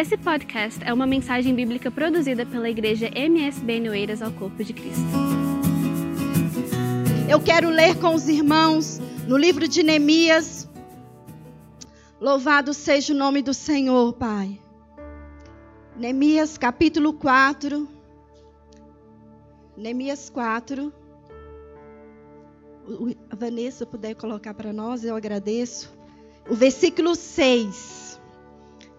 Esse podcast é uma mensagem bíblica produzida pela igreja MSB Noeiras ao Corpo de Cristo. Eu quero ler com os irmãos no livro de Neemias. Louvado seja o nome do Senhor, Pai. Neemias capítulo 4. Neemias 4. A Vanessa puder colocar para nós, eu agradeço. O versículo 6.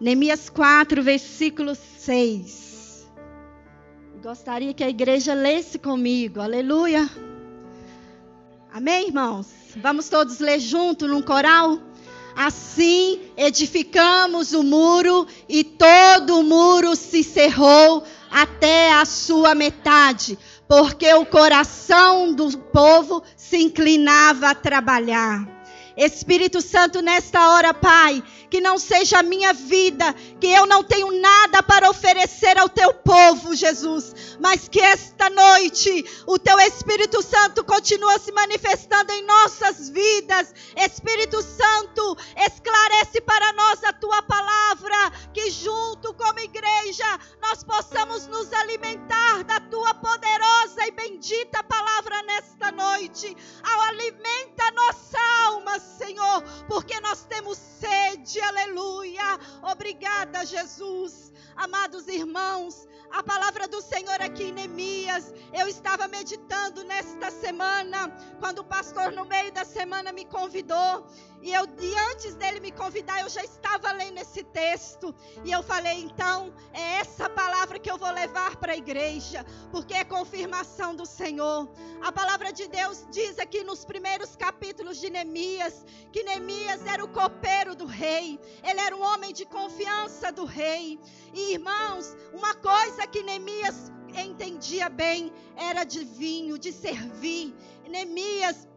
Neemias 4, versículo 6. Gostaria que a igreja lesse comigo. Aleluia. Amém, irmãos? Vamos todos ler junto num coral? Assim edificamos o muro e todo o muro se cerrou até a sua metade, porque o coração do povo se inclinava a trabalhar. Espírito Santo, nesta hora, Pai, que não seja a minha vida, que eu não tenho nada para oferecer ao teu povo, Jesus, mas que esta noite o teu Espírito Santo continue se manifestando em nossas vidas. Espírito Santo, esclarece para nós a tua palavra, que junto como igreja nós possamos nos alimentar da tua poderosa e bendita palavra nesta noite. Alimenta nossa alma, Senhor, porque nós temos sede, aleluia. Obrigada, Jesus. Amados irmãos, a palavra do Senhor aqui em Neemias. Eu estava meditando nesta semana, quando o pastor no meio da semana me convidou, e eu e antes dele me convidar, eu já estava lendo esse texto, e eu falei, então, é essa palavra que eu vou levar para a igreja, porque é confirmação do Senhor. A palavra de Deus diz aqui nos primeiros capítulos de Neemias, que Neemias era o copeiro do rei, ele era um homem de confiança do rei. E irmãos, uma coisa que Neemias entendia bem era de vinho, de servir. Neemias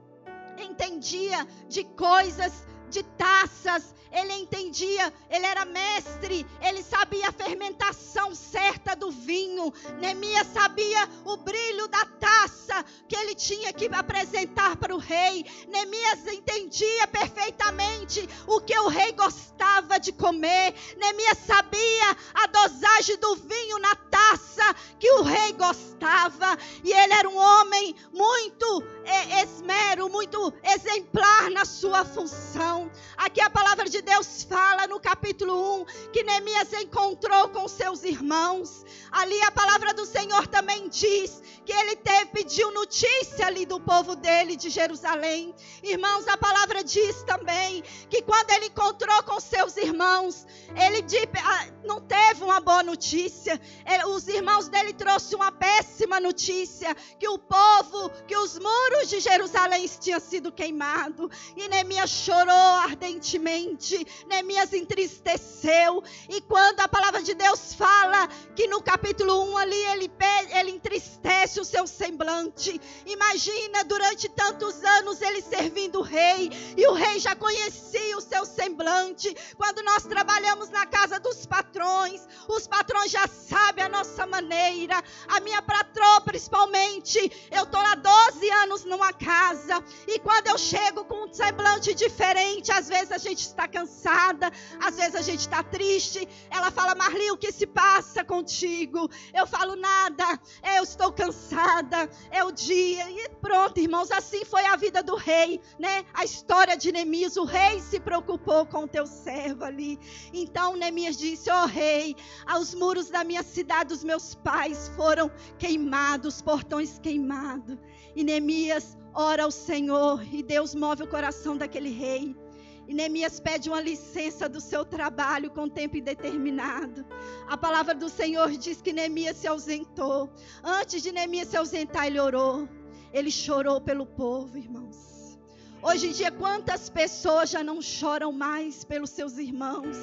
entendia de coisas, de taças, ele entendia, ele era mestre, ele sabia a fermentação certa do vinho. Neemias sabia o brilho da taça que ele tinha que apresentar para o rei. Neemias entendia perfeitamente o que o rei gostava de comer. Neemias sabia a dosagem do vinho na taça que o rei gostava. E ele era um homem muito é, esmero, muito exemplar na sua função. Aqui a palavra de Deus fala no capítulo 1 que Neemias encontrou com seus irmãos. Ali a palavra do Senhor também diz que ele teve, pediu notícia ali do povo dele, de Jerusalém. Irmãos, a palavra diz também que quando ele encontrou com seus irmãos, ele ah, não teve uma boa notícia. Os irmãos dele trouxeram uma péssima notícia: que o povo, que os muros de Jerusalém tinham sido queimados. E Neemias chorou ardentemente. Neemias entristeceu. E quando a palavra de Deus fala que no capítulo 1 ali ele, ele entristece o seu semblante. Imagina durante tantos anos ele servindo o rei. E o rei já conhecia o seu semblante. Quando nós trabalhamos na casa dos patrões, os patrões já sabem a nossa maneira. A minha patroa, principalmente, eu estou há 12 anos numa casa. E quando eu chego com um semblante diferente, às vezes a gente está cansada, às vezes a gente está triste. Ela fala, Marli, o que se passa contigo? Eu falo, nada, eu estou cansada, é o dia. E pronto, irmãos, assim foi a vida do rei, né? A história de Neemias, o rei se preocupou com o teu servo ali. Então Neemias disse, ó oh, rei, aos muros da minha cidade, os meus pais foram queimados, portões queimados. E Neemias ora ao Senhor e Deus move o coração daquele rei. E Neemias pede uma licença do seu trabalho com tempo indeterminado. A palavra do Senhor diz que Neemias se ausentou. Antes de Neemias se ausentar, ele orou. Ele chorou pelo povo, irmãos. Hoje em dia, quantas pessoas já não choram mais pelos seus irmãos?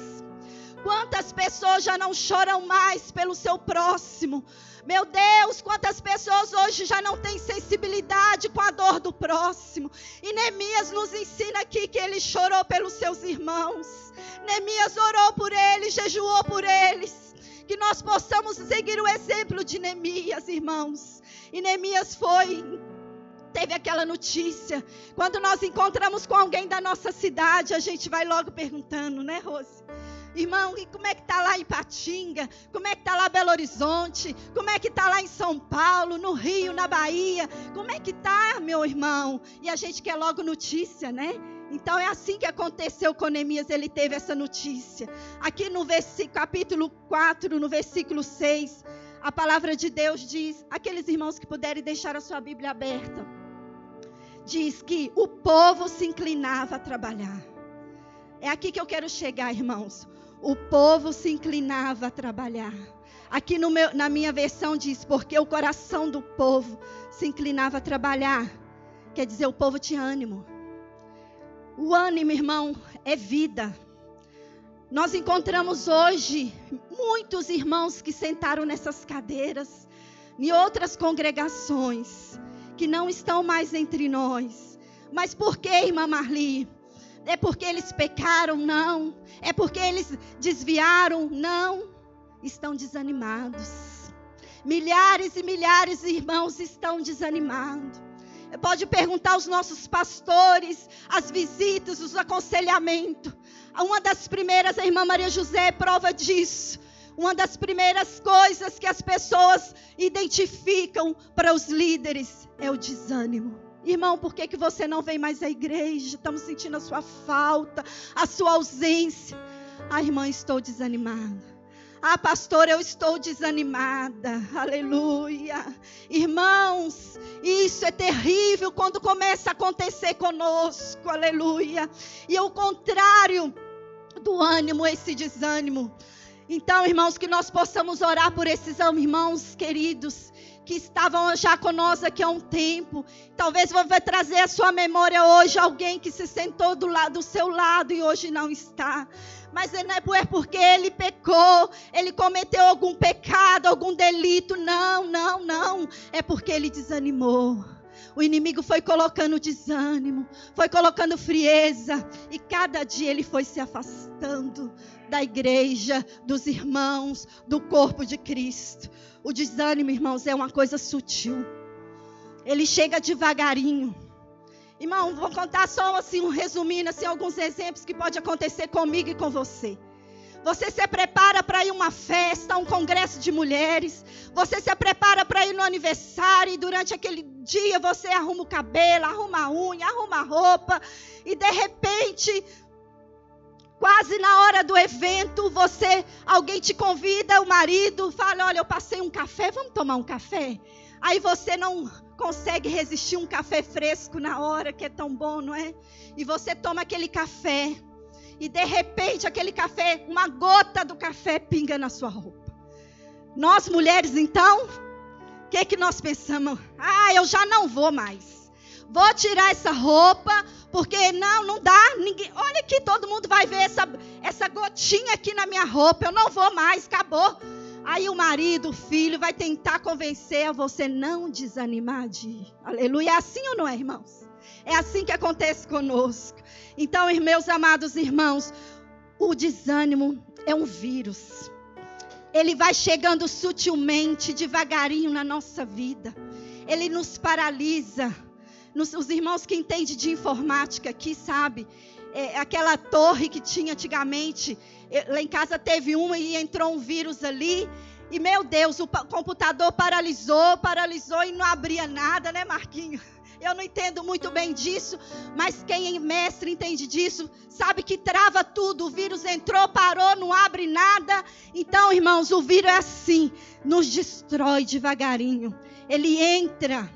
Quantas pessoas já não choram mais pelo seu próximo? Meu Deus, quantas pessoas hoje já não têm sensibilidade com a dor do próximo. E Neemias nos ensina aqui que ele chorou pelos seus irmãos. Neemias orou por eles, jejuou por eles. Que nós possamos seguir o exemplo de Neemias, irmãos. E Neemias foi teve aquela notícia. Quando nós encontramos com alguém da nossa cidade, a gente vai logo perguntando, né, Rose? Irmão, e como é que está lá em Patinga? Como é que está lá Belo Horizonte? Como é que está lá em São Paulo, no Rio, na Bahia? Como é que está, meu irmão? E a gente quer logo notícia, né? Então é assim que aconteceu com Neemias, ele teve essa notícia. Aqui no capítulo 4, no versículo 6, a palavra de Deus diz: aqueles irmãos que puderem deixar a sua Bíblia aberta, diz que o povo se inclinava a trabalhar. É aqui que eu quero chegar, irmãos o povo se inclinava a trabalhar. Aqui meu, na minha versão diz, porque o coração do povo se inclinava a trabalhar. Quer dizer, o povo tinha ânimo. O ânimo, irmão, é vida. Nós encontramos hoje muitos irmãos que sentaram nessas cadeiras, em outras congregações, que não estão mais entre nós. Mas por que, irmã Marli? É porque eles pecaram? Não. É porque eles desviaram? Não. Estão desanimados. Milhares e milhares de irmãos estão desanimados. Pode perguntar aos nossos pastores, as visitas, os aconselhamentos. Uma das primeiras, a irmã Maria José é prova disso. Uma das primeiras coisas que as pessoas identificam para os líderes é o desânimo. Irmão, por que, que você não vem mais à igreja? Estamos sentindo a sua falta, a sua ausência. Ah, irmã, estou desanimada. Ah, pastor, eu estou desanimada. Aleluia. Irmãos, isso é terrível quando começa a acontecer conosco. Aleluia. E o contrário do ânimo, esse desânimo. Então, irmãos, que nós possamos orar por esses irmãos queridos que estavam já conosco aqui há um tempo. Talvez você vai trazer à sua memória hoje alguém que se sentou do, lado, do seu lado e hoje não está. Mas não é, é porque ele pecou, ele cometeu algum pecado, algum delito. Não, não, não. É porque ele desanimou. O inimigo foi colocando desânimo, foi colocando frieza, e cada dia ele foi se afastando da igreja, dos irmãos, do corpo de Cristo. O desânimo, irmãos, é uma coisa sutil. Ele chega devagarinho. Irmão, vou contar só assim, um resumindo assim, alguns exemplos que pode acontecer comigo e com você. Você se prepara para ir a uma festa, um congresso de mulheres. Você se prepara para ir no aniversário e durante aquele dia você arruma o cabelo, arruma a unha, arruma a roupa e de repente Quase na hora do evento, você, alguém te convida, o marido fala: "Olha, eu passei um café, vamos tomar um café?" Aí você não consegue resistir um café fresco na hora, que é tão bom, não é? E você toma aquele café e de repente aquele café, uma gota do café pinga na sua roupa. Nós mulheres então, o que que nós pensamos? Ah, eu já não vou mais. Vou tirar essa roupa, porque não, não dá. Ninguém, olha aqui, todo mundo vai ver essa, essa gotinha aqui na minha roupa. Eu não vou mais, acabou. Aí o marido, o filho, vai tentar convencer a você não desanimar de ir. Aleluia. É assim ou não é, irmãos? É assim que acontece conosco. Então, meus amados irmãos, o desânimo é um vírus. Ele vai chegando sutilmente, devagarinho na nossa vida. Ele nos paralisa os irmãos que entendem de informática aqui, sabe? É, aquela torre que tinha antigamente, lá em casa teve uma e entrou um vírus ali. E meu Deus, o computador paralisou, paralisou e não abria nada, né, Marquinho? Eu não entendo muito bem disso, mas quem é mestre entende disso, sabe que trava tudo. O vírus entrou, parou, não abre nada. Então, irmãos, o vírus é assim, nos destrói devagarinho. Ele entra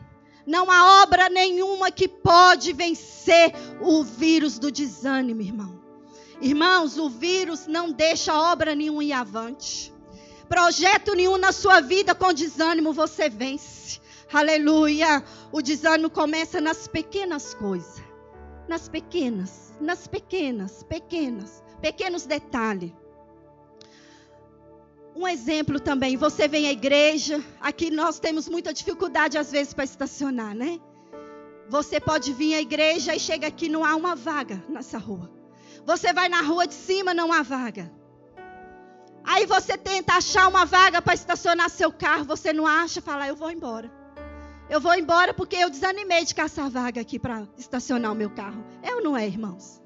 não há obra nenhuma que pode vencer o vírus do desânimo, irmão. Irmãos, o vírus não deixa obra nenhuma ir avante. Projeto nenhum na sua vida com desânimo você vence. Aleluia. O desânimo começa nas pequenas coisas. Nas pequenas, nas pequenas, pequenas, pequenos detalhes. Um exemplo também, você vem à igreja, aqui nós temos muita dificuldade às vezes para estacionar, né? Você pode vir à igreja e chega aqui não há uma vaga nessa rua. Você vai na rua de cima, não há vaga. Aí você tenta achar uma vaga para estacionar seu carro, você não acha, fala, eu vou embora. Eu vou embora porque eu desanimei de caçar vaga aqui para estacionar o meu carro. É ou não é, irmãos?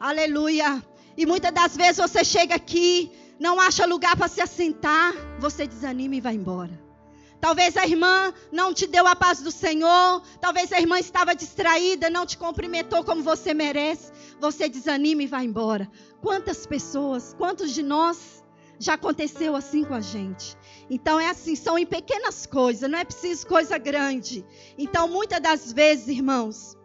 Aleluia. E muitas das vezes você chega aqui, não acha lugar para se assentar, você desanima e vai embora. Talvez a irmã não te deu a paz do Senhor, talvez a irmã estava distraída, não te cumprimentou como você merece. Você desanima e vai embora. Quantas pessoas, quantos de nós já aconteceu assim com a gente? Então é assim, são em pequenas coisas, não é preciso coisa grande. Então muitas das vezes, irmãos,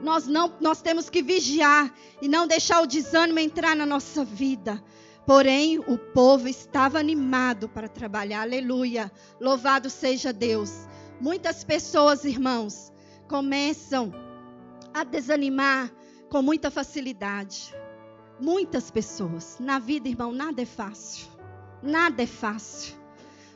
nós não nós temos que vigiar e não deixar o desânimo entrar na nossa vida. Porém, o povo estava animado para trabalhar. Aleluia. Louvado seja Deus. Muitas pessoas, irmãos, começam a desanimar com muita facilidade. Muitas pessoas. Na vida, irmão, nada é fácil. Nada é fácil.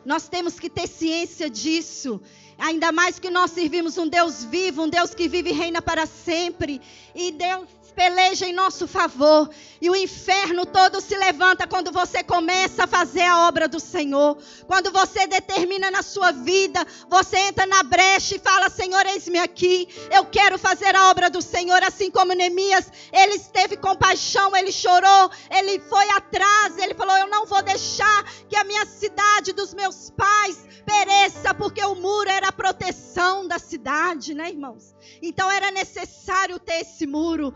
Nós temos que ter ciência disso. Ainda mais que nós servimos um Deus vivo, um Deus que vive e reina para sempre. E Deus peleja em nosso favor. E o inferno todo se levanta quando você começa a fazer a obra do Senhor. Quando você determina na sua vida, você entra na brecha e fala: Senhor, eis-me aqui. Eu quero fazer a obra do Senhor. Assim como Neemias, ele teve compaixão, ele chorou, ele foi atrás, ele falou: Eu não vou deixar que a minha cidade dos meus pais pereça, porque o muro era a proteção da cidade, né, irmãos? Então era necessário ter esse muro.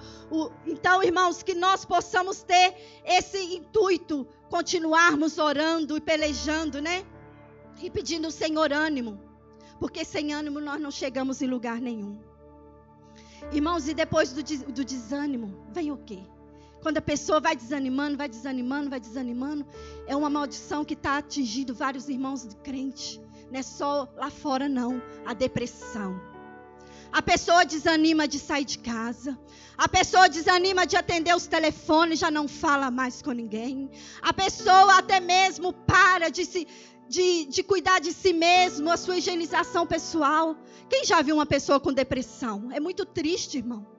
Então, irmãos, que nós possamos ter esse intuito, continuarmos orando e pelejando, né? E pedindo ao Senhor ânimo. Porque sem ânimo nós não chegamos em lugar nenhum. Irmãos, e depois do, do desânimo, vem o quê? Quando a pessoa vai desanimando, vai desanimando, vai desanimando, é uma maldição que está atingindo vários irmãos de crente. Não é só lá fora, não. A depressão. A pessoa desanima de sair de casa. A pessoa desanima de atender os telefones, já não fala mais com ninguém. A pessoa até mesmo para de se de, de cuidar de si mesmo, a sua higienização pessoal. Quem já viu uma pessoa com depressão? É muito triste, irmão.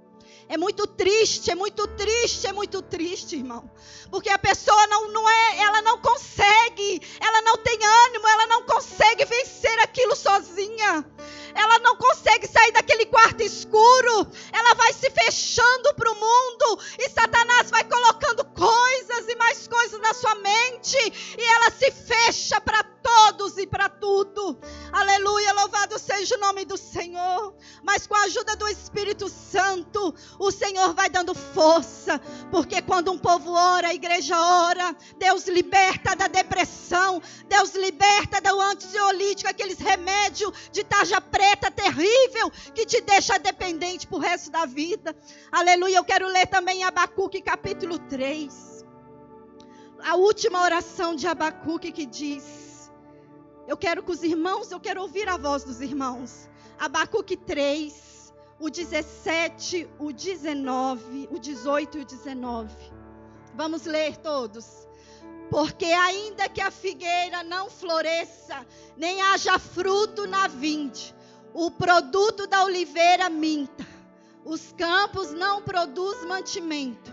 É muito triste, é muito triste, é muito triste, irmão. Porque a pessoa não, não é, ela não consegue, ela não tem ânimo, ela não consegue vencer aquilo sozinha. Ela não consegue sair daquele quarto escuro. Ela vai se fechando para o mundo e Satanás vai colocando coisas e mais coisas na sua mente e ela se fecha para todos e para tudo. Aleluia, louvado seja o nome do Senhor. Mas com a ajuda do Espírito Santo, o Senhor vai dando força, porque quando um povo ora, a igreja ora, Deus liberta da depressão, Deus liberta do ansiolítico, aqueles remédios de tarja preta terrível que te deixa dependente pro resto da vida. Aleluia, eu quero ler também Abacuque capítulo 3. A última oração de Abacuque que diz: eu quero que os irmãos, eu quero ouvir a voz dos irmãos. Abacuque 3, o 17, o 19, o 18 e o 19. Vamos ler todos. Porque ainda que a figueira não floresça, nem haja fruto na vinde, o produto da oliveira minta, os campos não produzem mantimento,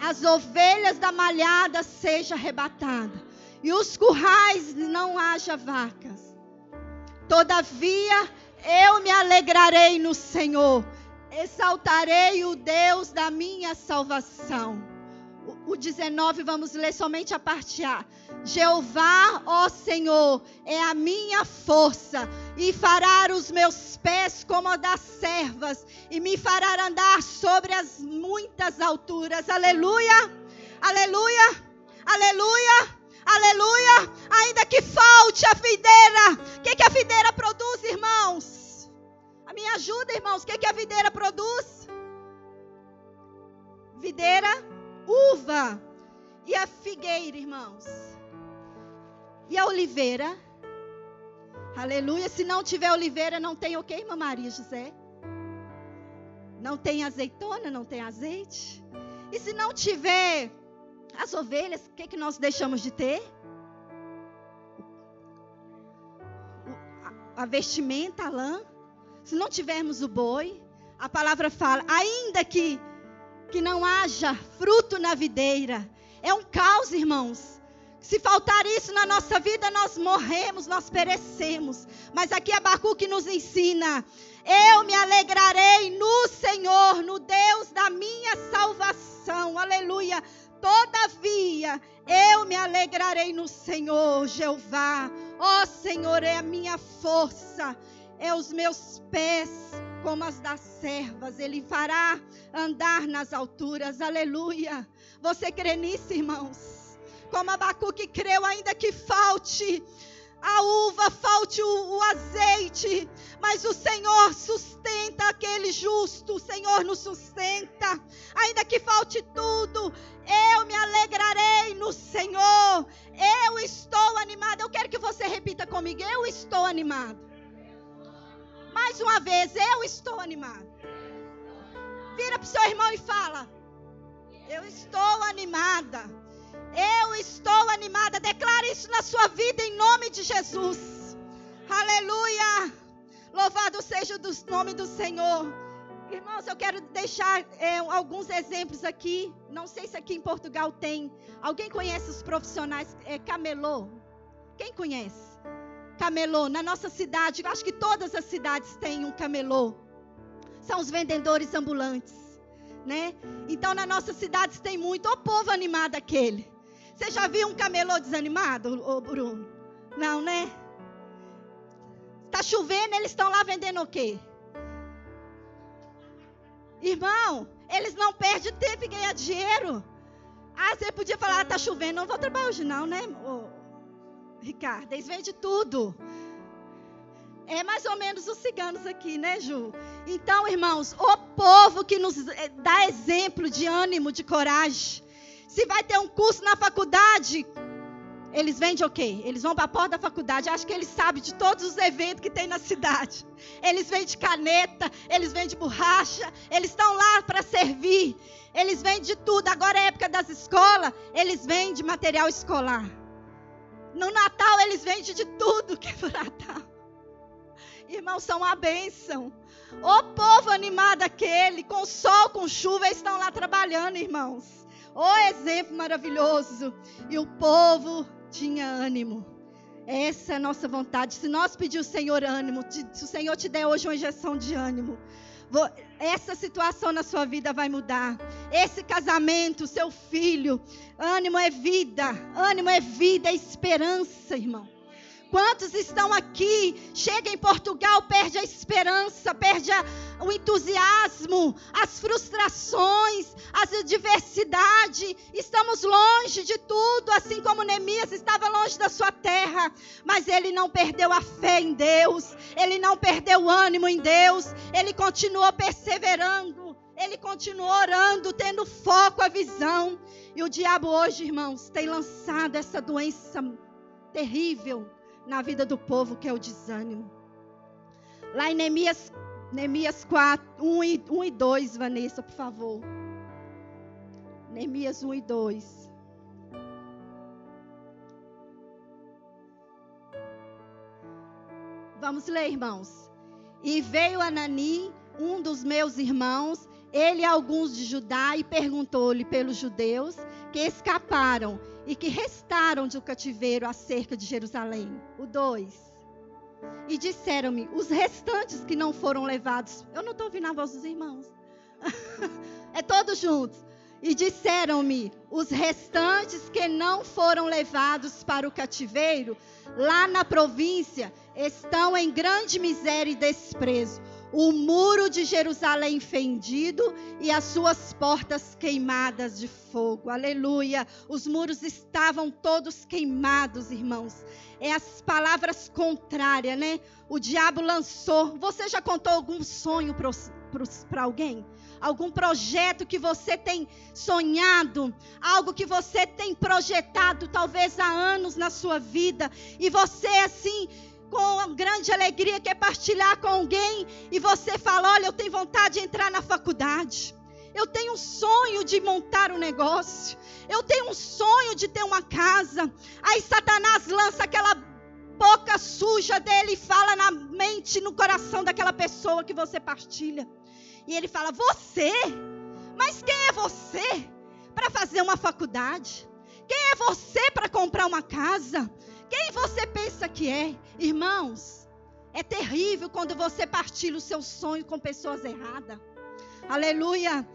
as ovelhas da malhada seja arrebatada e os currais não haja vacas. Todavia eu me alegrarei no Senhor, exaltarei o Deus da minha salvação. O, o 19, vamos ler somente a parte A. Jeová, ó Senhor, é a minha força, e fará os meus pés como a das servas, e me fará andar sobre as muitas alturas. Aleluia, aleluia, aleluia. Aleluia. Ainda que falte a videira. O que, que a videira produz, irmãos? A minha ajuda, irmãos. O que, que a videira produz? Videira, uva. E a figueira, irmãos. E a oliveira. Aleluia. Se não tiver oliveira, não tem o que, irmã Maria José? Não tem azeitona, não tem azeite. E se não tiver as ovelhas, o que, que nós deixamos de ter? A, vestimenta, a lã. Se não tivermos o boi, a palavra fala, ainda que, que não haja fruto na videira. É um caos, irmãos. Se faltar isso na nossa vida, nós morremos, nós perecemos. Mas aqui Abacuque nos ensina: eu me alegrarei no Senhor, no Deus da minha salvação. Aleluia Todavia, eu me alegrarei no Senhor, Jeová. Ó Senhor, é a minha força, é os meus pés como as das servas. Ele fará andar nas alturas. Aleluia. Você crê nisso, irmãos? Como Abacuque creu, ainda que falte a uva, falte o, o, azeite, mas o Senhor sustenta aquele justo, o Senhor nos sustenta, ainda que falte tudo, eu me alegrarei no Senhor, eu estou animado. Eu quero que você repita comigo: eu estou animado. Mais uma vez, eu estou animado. Vira para o seu irmão e fala: Eu estou animada. Eu estou animada. Declare isso na sua vida em nome de Jesus. Aleluia. Louvado seja o nome do Senhor. Irmãos, eu quero deixar é, alguns exemplos aqui. Não sei se aqui em Portugal tem. Alguém conhece os profissionais é, camelô? Quem conhece? Camelô. Na nossa cidade, acho que todas as cidades têm um camelô. São os vendedores ambulantes, né? Então, na nossa cidade tem muito. O povo animado aquele. Você já viu um camelô desanimado, ô Bruno? Não, né? Tá chovendo, eles estão lá vendendo o quê? Irmão, eles não perdem tempo em ganhar dinheiro. Ah, você podia falar, ah, tá chovendo, não vou trabalhar hoje não, né, oh, Ricardo? Eles vendem tudo. É mais ou menos os ciganos aqui, né, Ju? Então, irmãos, o povo que nos eh, dá exemplo de ânimo, de coragem. Se vai ter um curso na faculdade, eles vendem o quê? Eles vão para a porta da faculdade. Acho que eles sabem de todos os eventos que tem na cidade. Eles vendem caneta, eles vendem borracha, eles estão lá para servir. Eles vendem de tudo. Agora é época das escolas, eles vendem material escolar. No Natal eles vendem de tudo que é para Natal. Irmãos, são uma bênção. O povo animado aquele, com sol, com chuva, eles estão lá trabalhando, irmãos. O exemplo maravilhoso. E o povo tinha ânimo. Essa é a nossa vontade. Se nós pedir o Senhor ânimo, se o Senhor te der hoje uma injeção de ânimo, essa situação na sua vida vai mudar. Esse casamento, seu filho, ânimo é vida, ânimo é vida, é esperança, irmão. Quantos estão aqui, chega em Portugal, perde a esperança, perde a, o entusiasmo, as frustrações, as adversidades. Estamos longe de tudo, assim como Neemias estava longe da sua terra, mas ele não perdeu a fé em Deus, ele não perdeu o ânimo em Deus, ele continuou perseverando, ele continuou orando, tendo foco, a visão. E o diabo hoje, irmãos, tem lançado essa doença terrível na vida do povo, que é o desânimo. Lá em Neemias, Neemias 4, 1 e, 1 e 2, Vanessa, por favor. Neemias 1 e 2. Vamos ler, irmãos. E veio Anani, um dos meus irmãos, ele e alguns de Judá, e perguntou-lhe pelos judeus que escaparam e que restaram de um cativeiro acerca de Jerusalém. O 2. E disseram-me, os restantes que não foram levados. Eu não estou ouvindo a voz dos irmãos. é todos juntos. E disseram-me, os restantes que não foram levados para o cativeiro, lá na província, estão em grande miséria e desprezo o muro de Jerusalém fendido e as suas portas queimadas de fogo. Aleluia. Os muros estavam todos queimados, irmãos. É as palavras contrárias, né? O diabo lançou. Você já contou algum sonho para alguém? Algum projeto que você tem sonhado, algo que você tem projetado talvez há anos na sua vida, e você assim com grande alegria, quer partilhar com alguém e você fala: Olha, eu tenho vontade de entrar na faculdade. Eu tenho um sonho de montar um negócio. Eu tenho um sonho de ter uma casa. Aí Satanás lança aquela boca suja dele e fala na mente, no coração daquela pessoa que você partilha. E ele fala: Você? Mas quem é você para fazer uma faculdade? Quem é você para comprar uma casa? Quem você pensa que é? Irmãos, é terrível quando você partilha o seu sonho com pessoas erradas. Aleluia.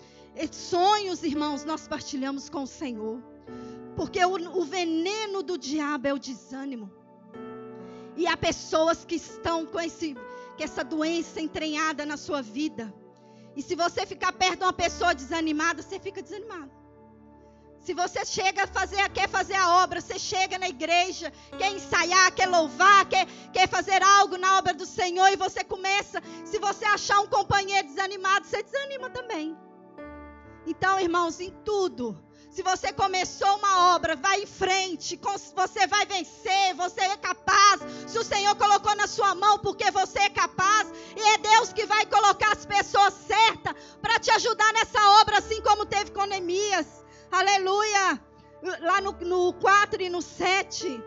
sonhos, irmãos, nós partilhamos com o Senhor. Porque o, o veneno do diabo é o desânimo. E há pessoas que estão com, esse, com essa doença entranhada na sua vida. E se você ficar perto de uma pessoa desanimada, você fica desanimado. Se você chega a fazer, quer fazer a obra, você chega na igreja, quer ensaiar, quer louvar, quer, quer fazer algo na obra do Senhor e você começa, se você achar um companheiro desanimado, você desanima também. Então, irmãos, em tudo, se você começou uma obra, vai em frente, você vai vencer, você é capaz. Se o Senhor colocou na sua mão, porque você é capaz, e é Deus que vai colocar as pessoas certas para te ajudar nessa obra, assim como teve com Neemias. Aleluia! Lá no, no 4 e no 7.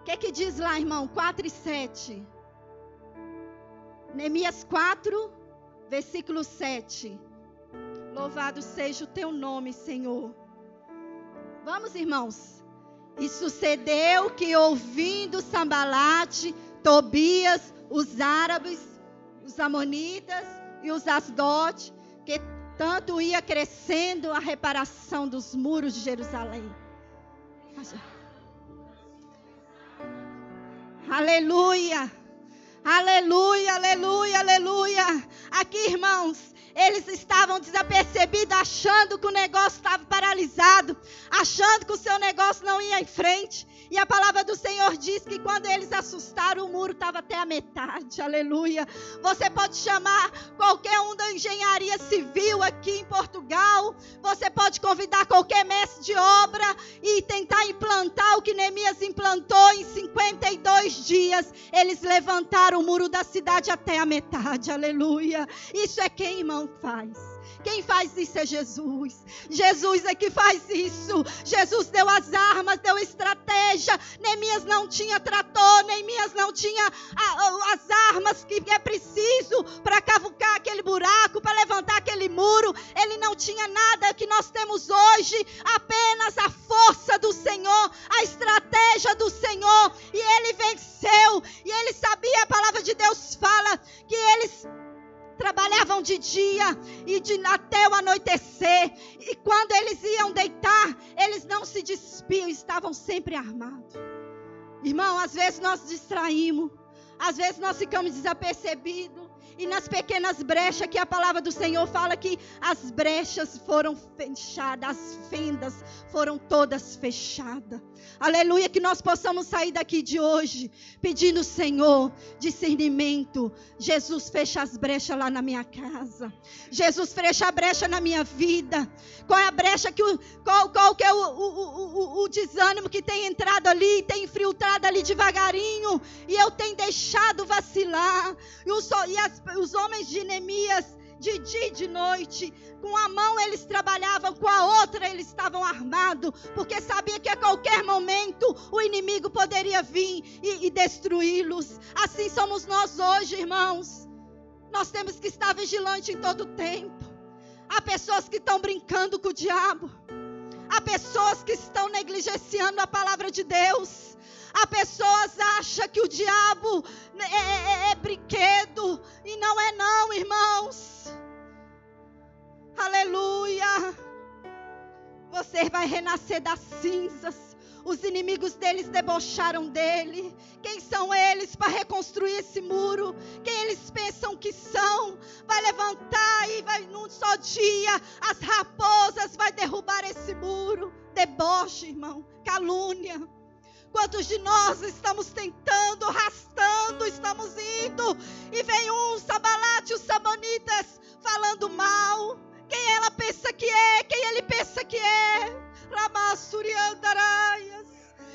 O que, que diz lá, irmão? 4 e 7. Neemias 4, versículo 7. Louvado seja o teu nome, Senhor. Vamos, irmãos. E sucedeu que, ouvindo Sambalate, Tobias, os árabes, os amonitas e os asdotes, que tanto ia crescendo a reparação dos muros de Jerusalém. Aleluia! Aleluia, aleluia, aleluia. Aqui, irmãos, eles estavam desapercebidos, achando que o negócio estava paralisado, achando que o seu negócio não ia em frente. E a palavra do Senhor diz que quando eles assustaram, o muro estava até a metade. Aleluia. Você pode chamar qualquer um da engenharia civil aqui em Portugal. Você pode convidar qualquer mestre de obra e tentar implantar o que Neemias implantou em 52 dias. Eles levantaram o muro da cidade até a metade. Aleluia. Isso é quem, irmão, faz. Quem faz isso é Jesus. Jesus é que faz isso. Jesus deu as armas, deu estratégia. Neemias não tinha trator, Neemias não tinha a, as armas que é preciso para cavucar aquele buraco, para levantar aquele muro. Ele não tinha nada que nós temos hoje, apenas a força do Senhor, a estratégia do Senhor. E ele venceu. E ele sabia, a palavra de Deus fala que eles trabalhavam de dia e de, até o anoitecer. E quando eles iam deitar, eles não se despiam, estavam sempre armados. Irmão, às vezes nós distraímos, às vezes nós ficamos desapercebidos. E nas pequenas brechas que a palavra do Senhor fala que as brechas foram fechadas, as fendas foram todas fechadas. Aleluia, que nós possamos sair daqui de hoje pedindo, Senhor, discernimento. Jesus, fecha as brechas lá na minha casa. Jesus, fecha a brecha na minha vida. Qual é a brecha que o, qual, qual que é o, o, o, o desânimo que tem entrado ali, tem infiltrado ali devagarinho, e eu tenho deixado vacilar. E os, e as, os homens de Neemias de dia e de noite. Com a mão eles trabalhavam, com a outra eles estavam armados, porque sabia que a qualquer momento o inimigo poderia vir e, e destruí-los. Assim somos nós hoje, irmãos. Nós temos que estar vigilante em todo o tempo. Há pessoas que estão brincando com o diabo. Há pessoas que estão negligenciando a palavra de Deus. Há pessoas acham que o diabo é, é, é, é brinquedo e não é não, irmãos. Aleluia. Você vai renascer das cinzas. Os inimigos deles debocharam dele. Quem são eles para reconstruir esse muro? Quem eles pensam que são? Vai levantar e vai num só dia as raposas vai derrubar esse muro. Deboche, irmão, calúnia. Quantos de nós estamos tentando, arrastando, estamos indo, e vem um sabalate, os sabonitas, falando mal. Quem ela pensa que é, quem ele pensa que é. Ramassuriandaraias.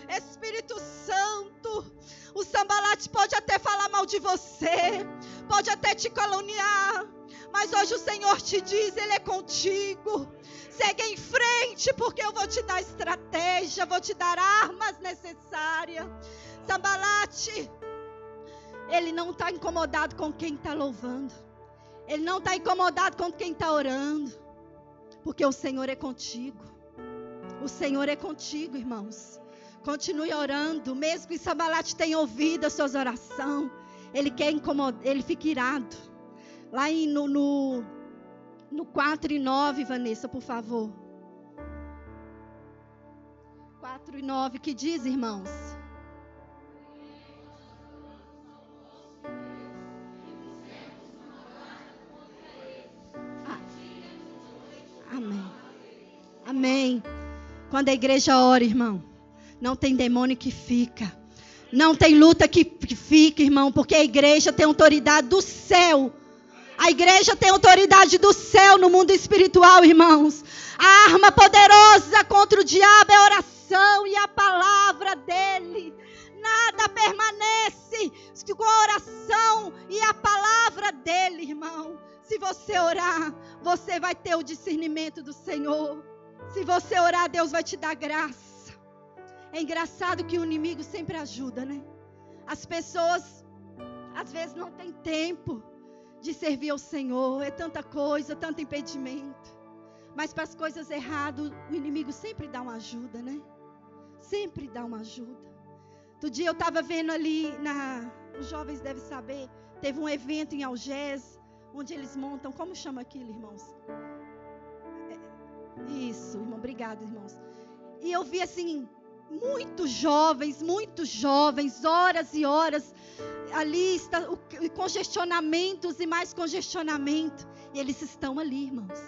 Espírito Santo, o sambalate pode até falar mal de você, pode até te caluniar, mas hoje o Senhor te diz: Ele é contigo. Segue em frente, porque eu vou te dar estratégia, vou te dar armas necessárias. Sambalate, ele não está incomodado com quem está louvando. Ele não está incomodado com quem está orando. Porque o Senhor é contigo. O Senhor é contigo, irmãos. Continue orando, mesmo que Sambalate tenha ouvido as suas orações. Ele quer incomodar, ele fica irado. Lá no, no No 4 e 9, Vanessa, por favor. 4 e 9, que diz, irmãos? Ah. Amém. Quando a igreja ora, irmão, não tem demônio que fica. Não tem luta que fica, irmão, porque a igreja tem autoridade do céu. A igreja tem autoridade do céu no mundo espiritual, irmãos. A arma poderosa contra o diabo é a oração e a palavra dele. Nada permanece com a oração e a palavra dele, irmão. Se você orar, você vai ter o discernimento do Senhor. Se você orar, Deus vai te dar graça. É engraçado que o inimigo sempre ajuda, né? As pessoas às vezes não têm tempo de servir ao Senhor, é tanta coisa, tanto impedimento. Mas para as coisas erradas, o inimigo sempre dá uma ajuda, né? Sempre dá uma ajuda. Outro dia eu estava vendo ali, na, os jovens devem saber, teve um evento em Algés, onde eles montam, como chama aquilo, irmãos? É, isso, irmão, obrigado, irmãos. E eu vi assim, muitos jovens, muitos jovens, horas e horas. Ali está o, congestionamentos e mais congestionamento. E eles estão ali, irmãos.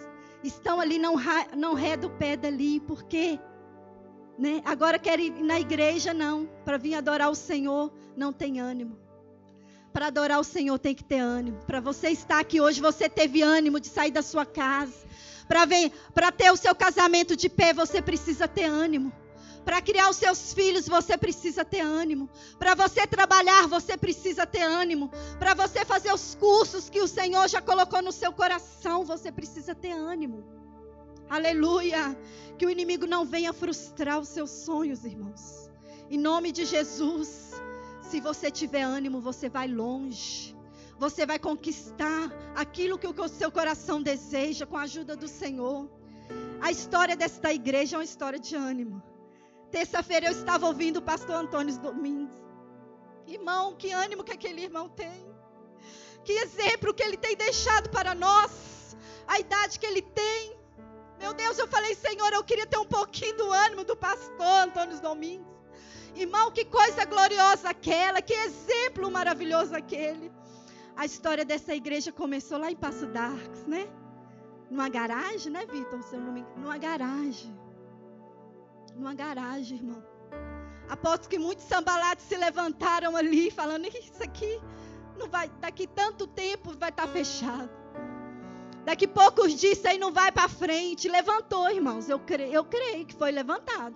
Estão ali, não, não ré do pé dali. Por quê? Né? Agora querem ir na igreja, não. Para vir adorar o Senhor, não tem ânimo. Para adorar o Senhor tem que ter ânimo. Para você estar aqui hoje, você teve ânimo de sair da sua casa. Para ter o seu casamento de pé, você precisa ter ânimo. Para criar os seus filhos, você precisa ter ânimo. Para você trabalhar, você precisa ter ânimo. Para você fazer os cursos que o Senhor já colocou no seu coração, você precisa ter ânimo. Aleluia. Que o inimigo não venha frustrar os seus sonhos, irmãos. Em nome de Jesus. Se você tiver ânimo, você vai longe. Você vai conquistar aquilo que o seu coração deseja com a ajuda do Senhor. A história desta igreja é uma história de ânimo. Terça-feira eu estava ouvindo o pastor Antônio Domingos. Irmão, que ânimo que aquele irmão tem. Que exemplo que ele tem deixado para nós. A idade que ele tem. Meu Deus, eu falei, Senhor, eu queria ter um pouquinho do ânimo do pastor Antônio Domingos. Irmão, que coisa gloriosa aquela, que exemplo maravilhoso aquele. A história dessa igreja começou lá em Passo d'Arcos, né? Numa garagem, né, Vitor? Se eu não me... Numa garagem numa garagem, irmão. Aposto que muitos sambalates se levantaram ali, falando: Isso aqui não vai, daqui tanto tempo vai estar tá fechado. Daqui poucos dias isso aí não vai para frente. Levantou, irmãos. Eu, cre, eu creio que foi levantado.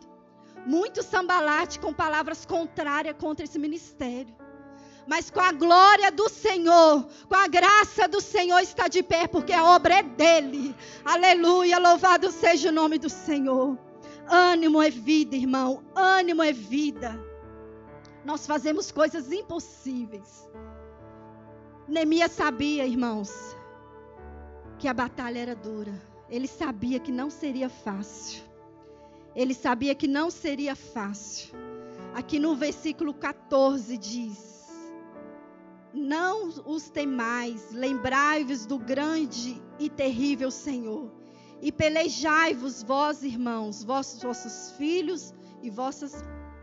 Muitos sambalates com palavras contrárias contra esse ministério. Mas com a glória do Senhor, com a graça do Senhor está de pé, porque a obra é dele. Aleluia, louvado seja o nome do Senhor. Ânimo é vida, irmão. Ânimo é vida. Nós fazemos coisas impossíveis. Neemias sabia, irmãos, que a batalha era dura. Ele sabia que não seria fácil. Ele sabia que não seria fácil. Aqui no versículo 14 diz: Não os temais, lembrai-vos do grande e terrível Senhor e pelejai-vos, vós, irmãos, vossos, vossos filhos e vossas,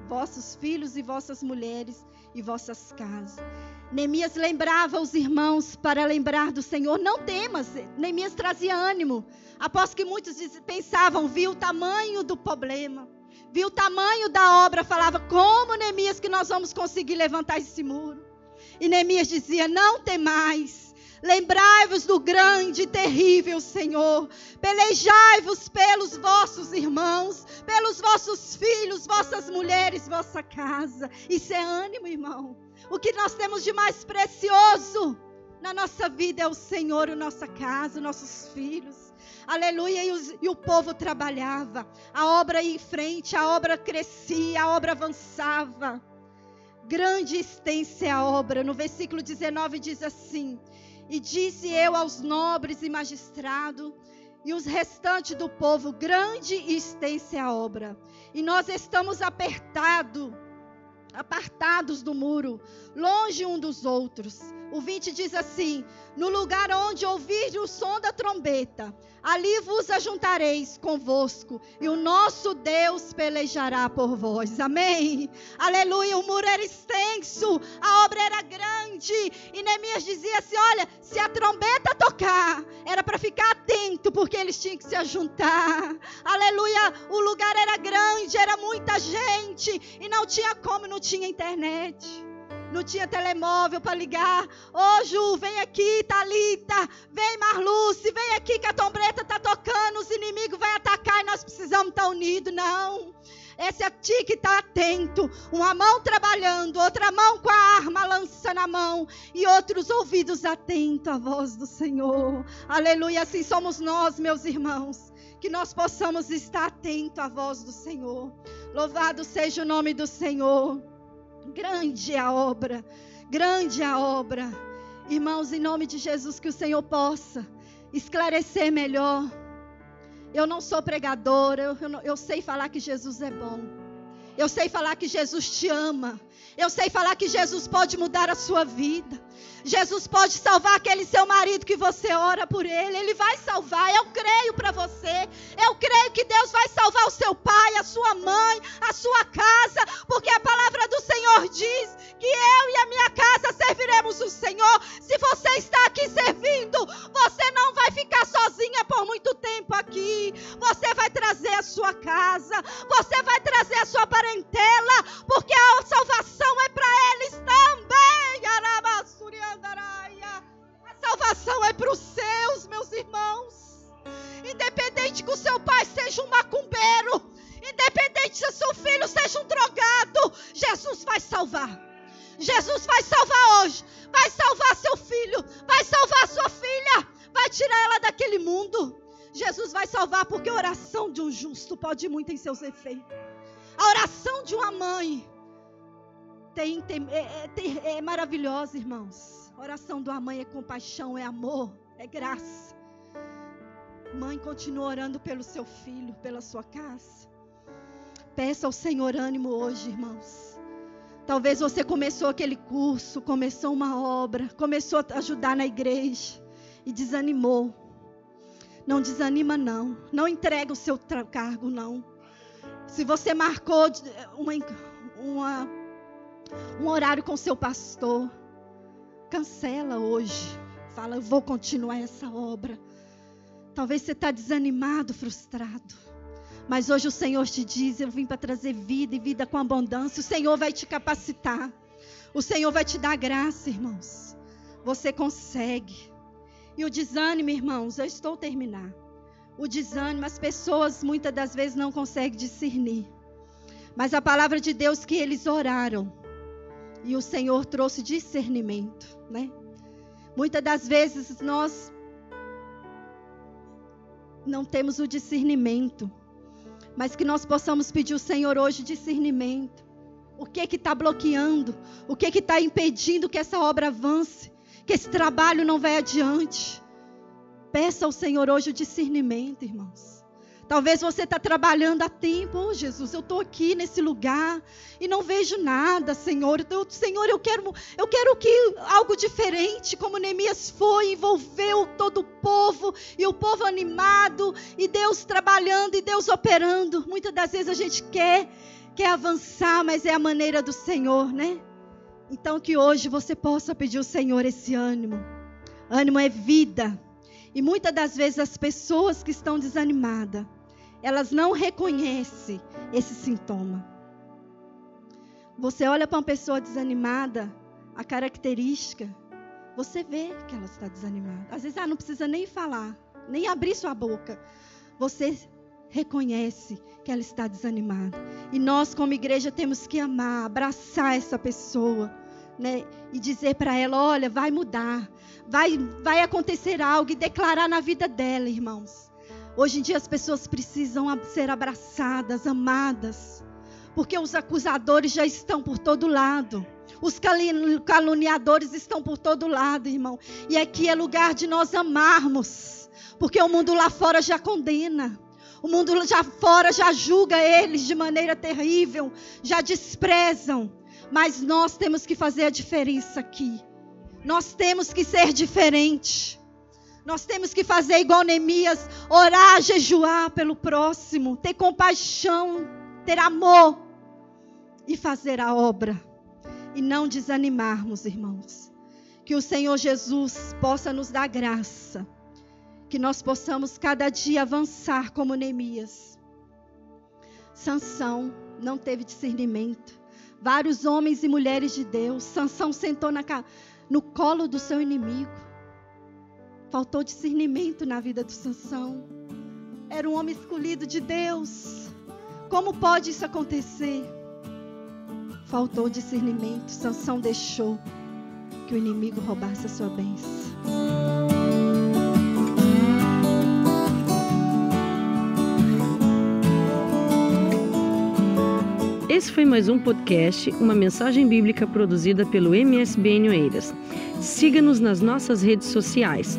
vossos filhos e vossas mulheres e vossas casas. Neemias lembrava os irmãos para lembrar do Senhor. Não temas. Neemias trazia ânimo. Após que muitos pensavam, viu o tamanho do problema, viu o tamanho da obra, falava: como Neemias que nós vamos conseguir levantar esse muro? E Neemias dizia: não temais Lembrai-vos do grande e terrível Senhor. Pelejai-vos pelos vossos irmãos, pelos vossos filhos, vossas mulheres, vossa casa. Isso é ânimo, irmão. O que nós temos de mais precioso na nossa vida é o Senhor, a nossa casa, nossos filhos. Aleluia. E, os, e, o povo trabalhava. A obra ia em frente, a obra crescia, a obra avançava. Grande extensa é a obra. No versículo 19 diz assim: e disse eu aos nobres e magistrados e os restantes do povo: grande e extensa é a obra, e nós estamos apertados apartados do muro, longe um dos outros. O 20 diz assim: No lugar onde ouvir o som da trombeta, ali vos ajuntareis convosco, e o nosso Deus pelejará por vós. Amém. Aleluia. O muro era extenso, a obra era grande, e Neemias dizia assim: Olha, se a trombeta tocar, era para ficar atento, porque eles tinham que se ajuntar. Aleluia. O lugar era grande, era muita gente, e não tinha como, não tinha internet não tinha telemóvel para ligar. Ô Ju, vem aqui, Talita, vem Marluce, vem aqui que a tombreta está tocando, os inimigos vão atacar e nós precisamos estar tá unidos. Não. Esse é ti que está atento. Uma mão trabalhando, outra mão com a arma lança na mão e outros ouvidos atentos à voz do Senhor. Aleluia. Assim somos nós, meus irmãos. Que nós possamos estar atentos à voz do Senhor. Louvado seja o nome do Senhor. Grande é a obra, grande é a obra. Irmãos, em nome de Jesus, que o Senhor possa esclarecer melhor. Eu não sou pregadora, eu, eu, eu sei falar que Jesus é bom. Eu sei falar que Jesus te ama. Eu sei falar que Jesus pode mudar a sua vida. Jesus pode salvar aquele seu marido que você ora por ele. Ele vai salvar. Eu creio para você. Eu creio que Deus vai salvar o seu pai, a sua mãe, a sua casa, porque a palavra do Senhor diz que eu e a minha casa serviremos o Senhor. Se você está aqui servindo, você não vai ficar sozinha por muito tempo aqui. Você vai trazer a sua casa, você vai trazer a sua parentela, porque a salvação é para eles também. A salvação é para os seus, meus irmãos. Independente que o seu pai seja um macumbeiro, independente se o seu filho seja um drogado, Jesus vai salvar. Jesus vai salvar hoje, vai salvar seu filho, vai salvar sua filha, vai tirar ela daquele mundo. Jesus vai salvar porque a oração de um justo pode muito em seus efeitos. A oração de uma mãe é, é, é maravilhosa, irmãos. Oração uma mãe é compaixão, é amor, é graça. Mãe, continua orando pelo seu filho, pela sua casa. Peça ao Senhor ânimo hoje, irmãos. Talvez você começou aquele curso, começou uma obra, começou a ajudar na igreja e desanimou. Não desanima, não. Não entrega o seu cargo, não. Se você marcou uma, uma um horário com seu pastor. Cancela hoje. Fala, eu vou continuar essa obra. Talvez você está desanimado, frustrado. Mas hoje o Senhor te diz: Eu vim para trazer vida e vida com abundância. O Senhor vai te capacitar. O Senhor vai te dar graça, irmãos. Você consegue. E o desânimo, irmãos, eu estou terminar. O desânimo, as pessoas muitas das vezes não conseguem discernir. Mas a palavra de Deus que eles oraram. E o Senhor trouxe discernimento, né? Muitas das vezes nós não temos o discernimento, mas que nós possamos pedir ao Senhor hoje discernimento. O que que está bloqueando? O que que está impedindo que essa obra avance? Que esse trabalho não vá adiante? Peça ao Senhor hoje o discernimento, irmãos. Talvez você está trabalhando há tempo, oh Jesus, eu estou aqui nesse lugar e não vejo nada, Senhor. Eu, Senhor, eu quero, eu quero que algo diferente, como Neemias foi, envolveu todo o povo e o povo animado e Deus trabalhando e Deus operando. Muitas das vezes a gente quer, quer avançar, mas é a maneira do Senhor, né? Então que hoje você possa pedir ao Senhor esse ânimo. Ânimo é vida. E muitas das vezes as pessoas que estão desanimadas, elas não reconhecem esse sintoma. Você olha para uma pessoa desanimada, a característica, você vê que ela está desanimada. Às vezes, ah, não precisa nem falar, nem abrir sua boca. Você reconhece que ela está desanimada. E nós, como igreja, temos que amar, abraçar essa pessoa. Né? E dizer para ela: olha, vai mudar, vai, vai acontecer algo, e declarar na vida dela, irmãos. Hoje em dia as pessoas precisam ser abraçadas, amadas, porque os acusadores já estão por todo lado. Os caluniadores estão por todo lado, irmão. E aqui é lugar de nós amarmos, porque o mundo lá fora já condena. O mundo já fora já julga eles de maneira terrível, já desprezam. Mas nós temos que fazer a diferença aqui. Nós temos que ser diferente. Nós temos que fazer igual Neemias, orar, jejuar pelo próximo, ter compaixão, ter amor e fazer a obra. E não desanimarmos, irmãos. Que o Senhor Jesus possa nos dar graça. Que nós possamos cada dia avançar como Neemias. Sansão não teve discernimento. Vários homens e mulheres de Deus. Sansão sentou na, no colo do seu inimigo. Faltou discernimento na vida do Sansão. Era um homem escolhido de Deus. Como pode isso acontecer? Faltou discernimento. Sansão deixou que o inimigo roubasse a sua bênção. Esse foi mais um podcast, uma mensagem bíblica produzida pelo MSBN Oeiras. Siga-nos nas nossas redes sociais,